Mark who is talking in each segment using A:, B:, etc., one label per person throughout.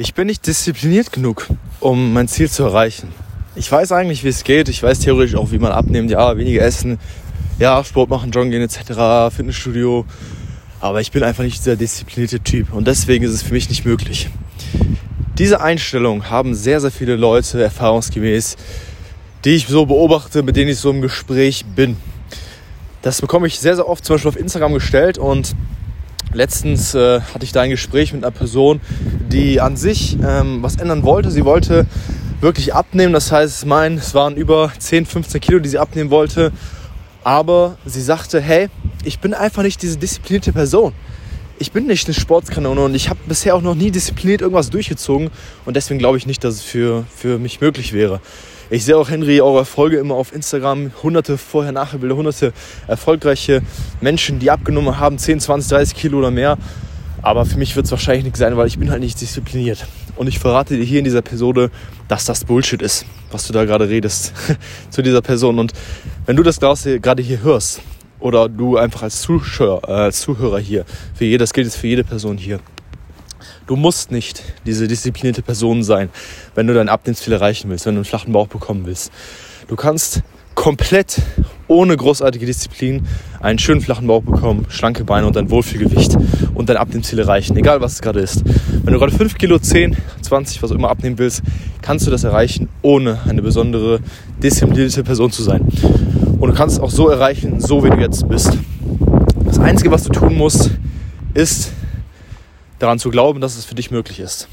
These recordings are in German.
A: Ich bin nicht diszipliniert genug, um mein Ziel zu erreichen. Ich weiß eigentlich, wie es geht. Ich weiß theoretisch auch, wie man abnimmt. Ja, weniger essen, ja, Sport machen, joggen gehen etc., Fitnessstudio. Aber ich bin einfach nicht dieser disziplinierte Typ und deswegen ist es für mich nicht möglich. Diese Einstellung haben sehr, sehr viele Leute erfahrungsgemäß, die ich so beobachte, mit denen ich so im Gespräch bin. Das bekomme ich sehr, sehr oft zum Beispiel auf Instagram gestellt und Letztens äh, hatte ich da ein Gespräch mit einer Person, die an sich ähm, was ändern wollte. Sie wollte wirklich abnehmen. Das heißt, mein, es waren über 10, 15 Kilo, die sie abnehmen wollte. Aber sie sagte, hey, ich bin einfach nicht diese disziplinierte Person. Ich bin nicht eine Sportskanone und ich habe bisher auch noch nie diszipliniert irgendwas durchgezogen. Und deswegen glaube ich nicht, dass es für, für mich möglich wäre. Ich sehe auch, Henry, eure Erfolge immer auf Instagram. Hunderte Vorher-Nachher-Bilder, hunderte erfolgreiche Menschen, die abgenommen haben, 10, 20, 30 Kilo oder mehr. Aber für mich wird es wahrscheinlich nichts sein, weil ich bin halt nicht diszipliniert. Und ich verrate dir hier in dieser Episode, dass das Bullshit ist, was du da gerade redest zu dieser Person. Und wenn du das gerade hier hörst, oder du einfach als Zuschauer, äh, Zuhörer hier, für jede, das gilt jetzt für jede Person hier, Du musst nicht diese disziplinierte Person sein, wenn du dein Abnehmensziel erreichen willst, wenn du einen flachen Bauch bekommen willst. Du kannst komplett ohne großartige Disziplin einen schönen flachen Bauch bekommen, schlanke Beine und ein Wohlfühlgewicht und dein Abnehmensziel erreichen, egal was es gerade ist. Wenn du gerade 5 Kilo, 10, 20, was auch immer abnehmen willst, kannst du das erreichen, ohne eine besondere disziplinierte Person zu sein. Und du kannst es auch so erreichen, so wie du jetzt bist. Das Einzige, was du tun musst, ist daran zu glauben, dass es für dich möglich ist.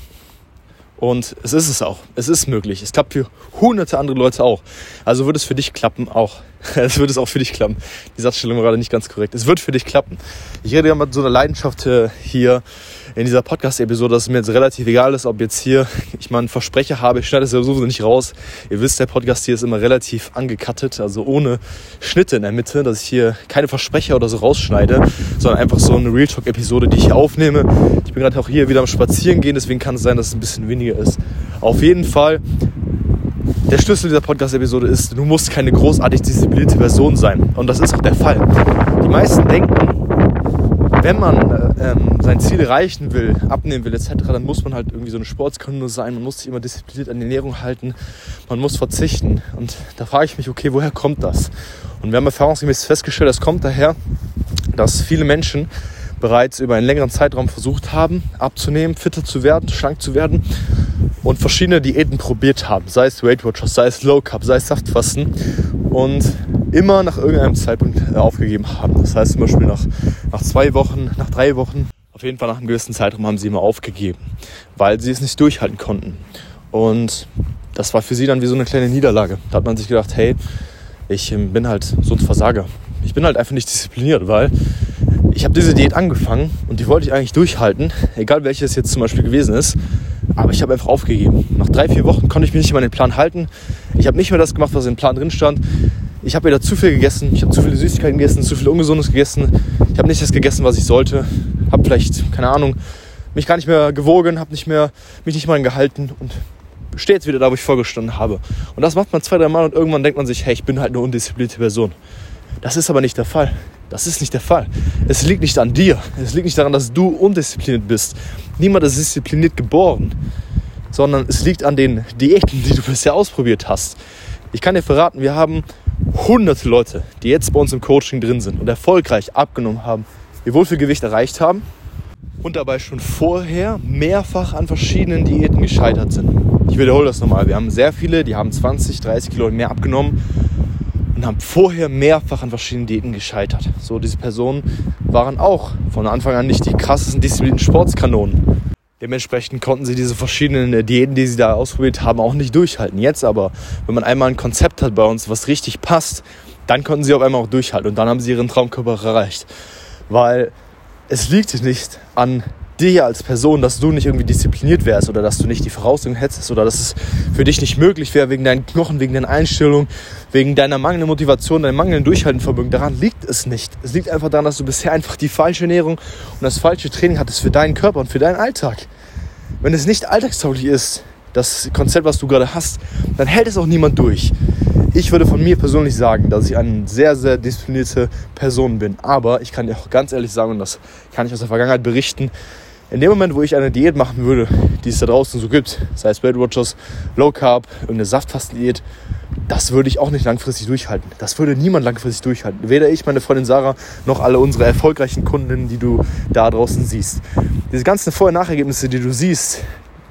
A: Und es ist es auch. Es ist möglich. Es klappt für hunderte andere Leute auch. Also wird es für dich klappen auch. Es wird es auch für dich klappen. Die Satzstellung war gerade nicht ganz korrekt. Es wird für dich klappen. Ich rede ja mit so einer Leidenschaft äh, hier in dieser Podcast-Episode, dass es mir jetzt relativ egal ist, ob jetzt hier ich mal einen Versprecher habe. Ich schneide es sowieso nicht raus. Ihr wisst, der Podcast hier ist immer relativ angekattet, also ohne Schnitte in der Mitte, dass ich hier keine Versprecher oder so rausschneide, sondern einfach so eine Real Talk-Episode, die ich hier aufnehme. Ich bin gerade auch hier wieder am Spazieren gehen, deswegen kann es sein, dass es ein bisschen weniger ist. Auf jeden Fall der Schlüssel dieser Podcast-Episode ist, du musst keine großartig disziplinierte Person sein. Und das ist auch der Fall. Die meisten denken, wenn man äh, ähm, sein Ziel erreichen will, abnehmen will etc., dann muss man halt irgendwie so eine Sportskunde sein, man muss sich immer diszipliniert an die Ernährung halten, man muss verzichten. Und da frage ich mich, okay, woher kommt das? Und wir haben erfahrungsgemäß festgestellt, das kommt daher, dass viele Menschen bereits über einen längeren Zeitraum versucht haben, abzunehmen, fitter zu werden, schlank zu werden und verschiedene Diäten probiert haben, sei es Weight Watchers, sei es Low Carb, sei es Saftfasten und immer nach irgendeinem Zeitpunkt äh, aufgegeben haben. Das heißt zum Beispiel nach, nach zwei Wochen, nach drei Wochen, auf jeden Fall nach einem gewissen Zeitraum haben sie immer aufgegeben, weil sie es nicht durchhalten konnten. Und das war für sie dann wie so eine kleine Niederlage. Da hat man sich gedacht, hey, ich ähm, bin halt so ein Versager. Ich bin halt einfach nicht diszipliniert, weil ich habe diese Diät angefangen und die wollte ich eigentlich durchhalten, egal welche es jetzt zum Beispiel gewesen ist. Aber ich habe einfach aufgegeben. Nach drei, vier Wochen konnte ich mich nicht mehr an den Plan halten. Ich habe nicht mehr das gemacht, was im Plan drin stand. Ich habe wieder zu viel gegessen. Ich habe zu viele Süßigkeiten gegessen, zu viel Ungesundes gegessen. Ich habe nicht das gegessen, was ich sollte. Habe vielleicht, keine Ahnung, mich gar nicht mehr gewogen, habe nicht mehr, mich nicht mal gehalten und stehe jetzt wieder da, wo ich vorgestanden habe. Und das macht man zwei, drei Mal und irgendwann denkt man sich, hey, ich bin halt eine undisziplinierte Person. Das ist aber nicht der Fall. Das ist nicht der Fall. Es liegt nicht an dir. Es liegt nicht daran, dass du undiszipliniert bist. Niemand ist diszipliniert geboren, sondern es liegt an den Diäten, die du bisher ausprobiert hast. Ich kann dir verraten, wir haben hunderte Leute, die jetzt bei uns im Coaching drin sind und erfolgreich abgenommen haben, ihr Wohlfühlgewicht erreicht haben und dabei schon vorher mehrfach an verschiedenen Diäten gescheitert sind. Ich wiederhole das nochmal. Wir haben sehr viele, die haben 20, 30 Kilo mehr abgenommen haben vorher mehrfach an verschiedenen Diäten gescheitert. So, diese Personen waren auch von Anfang an nicht die krassesten disziplinierten Sportskanonen. Dementsprechend konnten sie diese verschiedenen Diäten, die sie da ausprobiert haben, auch nicht durchhalten. Jetzt aber, wenn man einmal ein Konzept hat bei uns, was richtig passt, dann konnten sie auf einmal auch durchhalten und dann haben sie ihren Traumkörper erreicht. Weil es liegt nicht an dir als Person, dass du nicht irgendwie diszipliniert wärst oder dass du nicht die Voraussetzungen hättest oder dass es für dich nicht möglich wäre wegen deinen Knochen, wegen deiner Einstellung, wegen deiner mangelnden Motivation, deinem mangelnden Durchhaltenvermögen. Daran liegt es nicht. Es liegt einfach daran, dass du bisher einfach die falsche Ernährung und das falsche Training hattest für deinen Körper und für deinen Alltag. Wenn es nicht alltagstauglich ist, das Konzept, was du gerade hast, dann hält es auch niemand durch. Ich würde von mir persönlich sagen, dass ich eine sehr, sehr disziplinierte Person bin. Aber ich kann dir auch ganz ehrlich sagen, und das kann ich aus der Vergangenheit berichten, In dem Moment, wo ich eine Diät machen würde, die es da draußen so gibt, sei es Weight Watchers, Low Carb, irgendeine Saftfastendiät, das würde ich auch nicht langfristig durchhalten. Das würde niemand langfristig durchhalten. Weder ich, meine Freundin Sarah, noch alle unsere erfolgreichen Kundinnen, die du da draußen siehst. Diese ganzen Vor- und Nachergebnisse, die du siehst,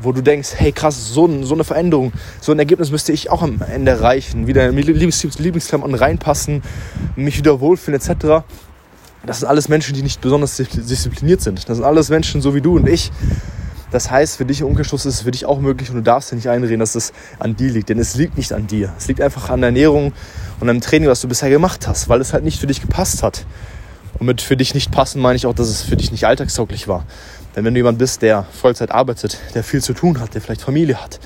A: wo du denkst, hey krass, so, so, eine Veränderung, so ein Ergebnis müsste ich auch am Ende erreichen, wieder in Lieblings Lieblingsklamotten reinpassen, mich wieder wohlfühlen etc. Das sind alles Menschen, die nicht besonders diszipliniert sind. Das sind alles Menschen so wie du und ich. Das heißt, für dich im Umkehrschluss ist es für dich auch möglich und du darfst dir nicht einreden, dass es an dir liegt. Denn es liegt nicht an dir. Es liegt einfach an der Ernährung und am Training, was du bisher gemacht hast, weil es halt nicht für dich gepasst hat. Und mit für dich nicht passen meine ich auch, dass es für dich nicht alltagstauglich war. Denn wenn du jemand bist, der Vollzeit arbeitet, der viel zu tun hat, der vielleicht Familie hat,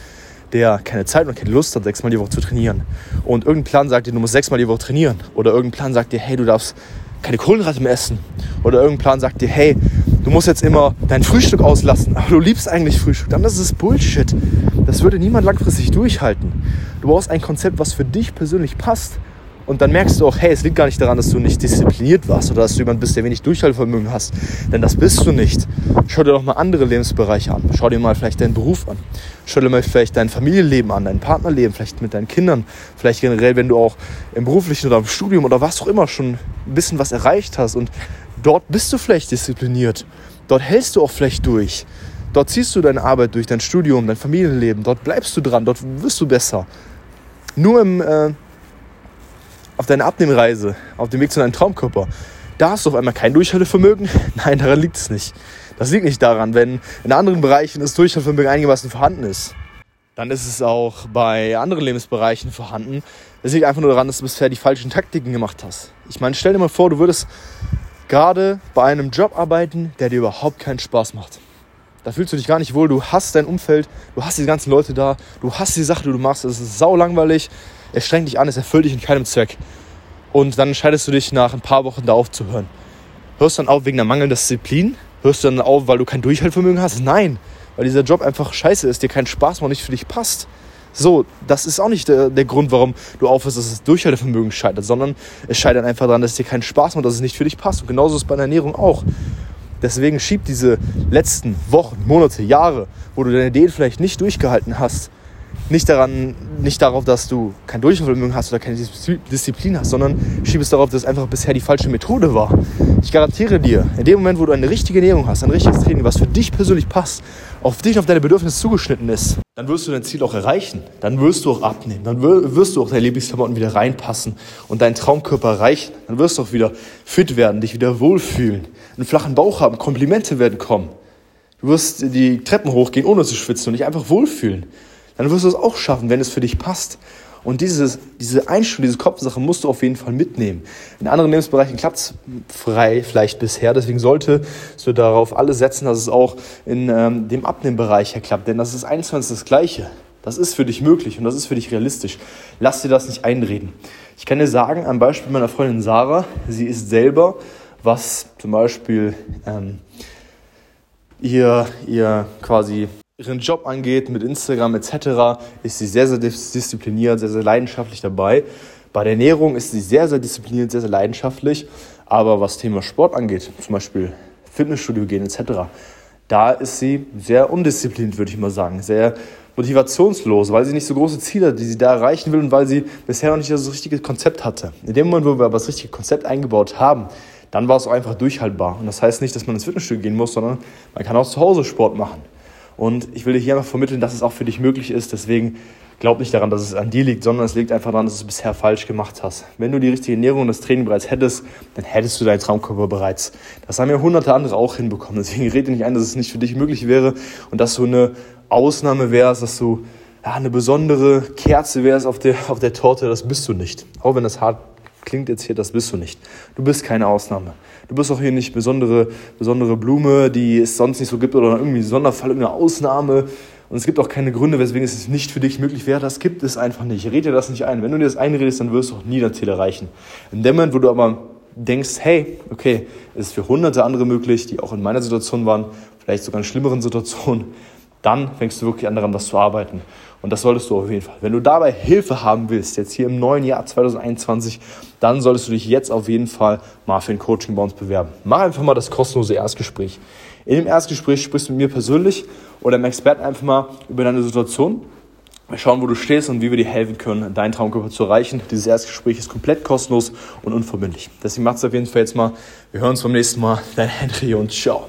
A: der keine Zeit und keine Lust hat, sechsmal die Woche zu trainieren und irgendein Plan sagt dir, du musst sechsmal die Woche trainieren oder irgendein Plan sagt dir, hey, du darfst keine Kohlenhydrate mehr essen oder irgendein Plan sagt dir, hey, du musst jetzt immer dein Frühstück auslassen, aber du liebst eigentlich Frühstück, dann ist es Bullshit. Das würde niemand langfristig durchhalten. Du brauchst ein Konzept, was für dich persönlich passt und dann merkst du auch, hey, es liegt gar nicht daran, dass du nicht diszipliniert warst oder dass du jemand bist, der wenig Durchhaltevermögen hast. Denn das bist du nicht. Schau dir doch mal andere Lebensbereiche an. Schau dir mal vielleicht deinen Beruf an. Schau dir mal vielleicht dein Familienleben an, dein Partnerleben, vielleicht mit deinen Kindern. Vielleicht generell, wenn du auch im beruflichen oder im Studium oder was auch immer schon ein bisschen was erreicht hast. Und dort bist du vielleicht diszipliniert. Dort hältst du auch vielleicht durch. Dort ziehst du deine Arbeit durch, dein Studium, dein Familienleben. Dort bleibst du dran, dort wirst du besser. Nur im äh, auf deiner Abnehmreise, auf dem Weg zu deinem Traumkörper, da hast du auf einmal kein Durchhaltevermögen? Nein, daran liegt es nicht. Das liegt nicht daran, wenn in anderen Bereichen das Durchhaltevermögen einigermaßen vorhanden ist. Dann ist es auch bei anderen Lebensbereichen vorhanden. Es liegt einfach nur daran, dass du bisher die falschen Taktiken gemacht hast. Ich meine, stell dir mal vor, du würdest gerade bei einem Job arbeiten, der dir überhaupt keinen Spaß macht. Da fühlst du dich gar nicht wohl, du hast dein Umfeld, du hast die ganzen Leute da, du hast die Sache, die du machst, es ist sau langweilig, es strengt dich an, es erfüllt dich in keinem Zweck. Und dann entscheidest du dich nach ein paar Wochen da aufzuhören. Hörst du dann auf wegen der mangelnden Disziplin? Hörst du dann auf, weil du kein Durchhaltevermögen hast? Nein, weil dieser Job einfach scheiße ist, dir keinen Spaß macht und nicht für dich passt. So, das ist auch nicht der, der Grund, warum du aufhörst, dass das Durchhaltevermögen scheitert, sondern es scheitert einfach daran, dass es dir keinen Spaß macht, dass es nicht für dich passt. Und genauso ist es bei der Ernährung auch. Deswegen schieb diese letzten Wochen, Monate, Jahre, wo du deine Ideen vielleicht nicht durchgehalten hast, nicht, daran, nicht darauf, dass du kein Durchhaltevermögen hast oder keine Disziplin hast, sondern schieb es darauf, dass es einfach bisher die falsche Methode war. Ich garantiere dir, in dem Moment, wo du eine richtige Ernährung hast, ein richtiges Training, was für dich persönlich passt, auf dich und auf deine Bedürfnisse zugeschnitten ist, dann wirst du dein Ziel auch erreichen. Dann wirst du auch abnehmen. Dann wirst du auch deine Lieblingsklamotten wieder reinpassen und deinen Traumkörper erreichen. Dann wirst du auch wieder fit werden, dich wieder wohlfühlen, einen flachen Bauch haben, Komplimente werden kommen. Du wirst die Treppen hochgehen, ohne zu schwitzen und dich einfach wohlfühlen dann wirst du es auch schaffen, wenn es für dich passt. Und dieses, diese Einstellung, diese Kopfsache musst du auf jeden Fall mitnehmen. In anderen Lebensbereichen klappt es frei vielleicht bisher. Deswegen sollte du darauf alles setzen, dass es auch in ähm, dem Abnehmbereich her klappt. Denn das ist eins und das Gleiche. Das ist für dich möglich und das ist für dich realistisch. Lass dir das nicht einreden. Ich kann dir sagen, am Beispiel meiner Freundin Sarah, sie ist selber, was zum Beispiel ähm, ihr, ihr quasi ihren Job angeht, mit Instagram etc., ist sie sehr, sehr diszipliniert, sehr, sehr leidenschaftlich dabei. Bei der Ernährung ist sie sehr, sehr diszipliniert, sehr, sehr leidenschaftlich. Aber was Thema Sport angeht, zum Beispiel Fitnessstudio gehen etc., da ist sie sehr undiszipliniert, würde ich mal sagen. Sehr motivationslos, weil sie nicht so große Ziele hat, die sie da erreichen will und weil sie bisher noch nicht das richtige Konzept hatte. In dem Moment, wo wir aber das richtige Konzept eingebaut haben, dann war es auch einfach durchhaltbar. Und das heißt nicht, dass man ins Fitnessstudio gehen muss, sondern man kann auch zu Hause Sport machen. Und ich will dir hier einfach vermitteln, dass es auch für dich möglich ist. Deswegen glaub nicht daran, dass es an dir liegt, sondern es liegt einfach daran, dass du es bisher falsch gemacht hast. Wenn du die richtige Ernährung und das Training bereits hättest, dann hättest du deinen Traumkörper bereits. Das haben ja hunderte andere auch hinbekommen. Deswegen rede nicht ein, dass es nicht für dich möglich wäre und dass du eine Ausnahme wärst, dass du ja, eine besondere Kerze wärst auf der, auf der Torte. Das bist du nicht. Auch wenn das hart klingt jetzt hier, das bist du nicht. Du bist keine Ausnahme. Du bist auch hier nicht besondere, besondere Blume, die es sonst nicht so gibt oder irgendwie Sonderfall, irgendeine Ausnahme. Und es gibt auch keine Gründe, weswegen es nicht für dich möglich wäre. Das gibt es einfach nicht. Red dir das nicht ein. Wenn du dir das einredest, dann wirst du auch nie dein Ziel erreichen. In dem Moment, wo du aber denkst, hey, okay, es ist für hunderte andere möglich, die auch in meiner Situation waren, vielleicht sogar in schlimmeren Situationen, dann fängst du wirklich an daran, was zu arbeiten. Und das solltest du auf jeden Fall. Wenn du dabei Hilfe haben willst, jetzt hier im neuen Jahr 2021, dann solltest du dich jetzt auf jeden Fall mal für ein Coaching bei uns bewerben. Mach einfach mal das kostenlose Erstgespräch. In dem Erstgespräch sprichst du mit mir persönlich oder dem Experten einfach mal über deine Situation. Wir schauen, wo du stehst und wie wir dir helfen können, deinen Traumkörper zu erreichen. Dieses Erstgespräch ist komplett kostenlos und unverbindlich. Deswegen macht es auf jeden Fall jetzt mal. Wir hören uns beim nächsten Mal. Dein Henry und ciao.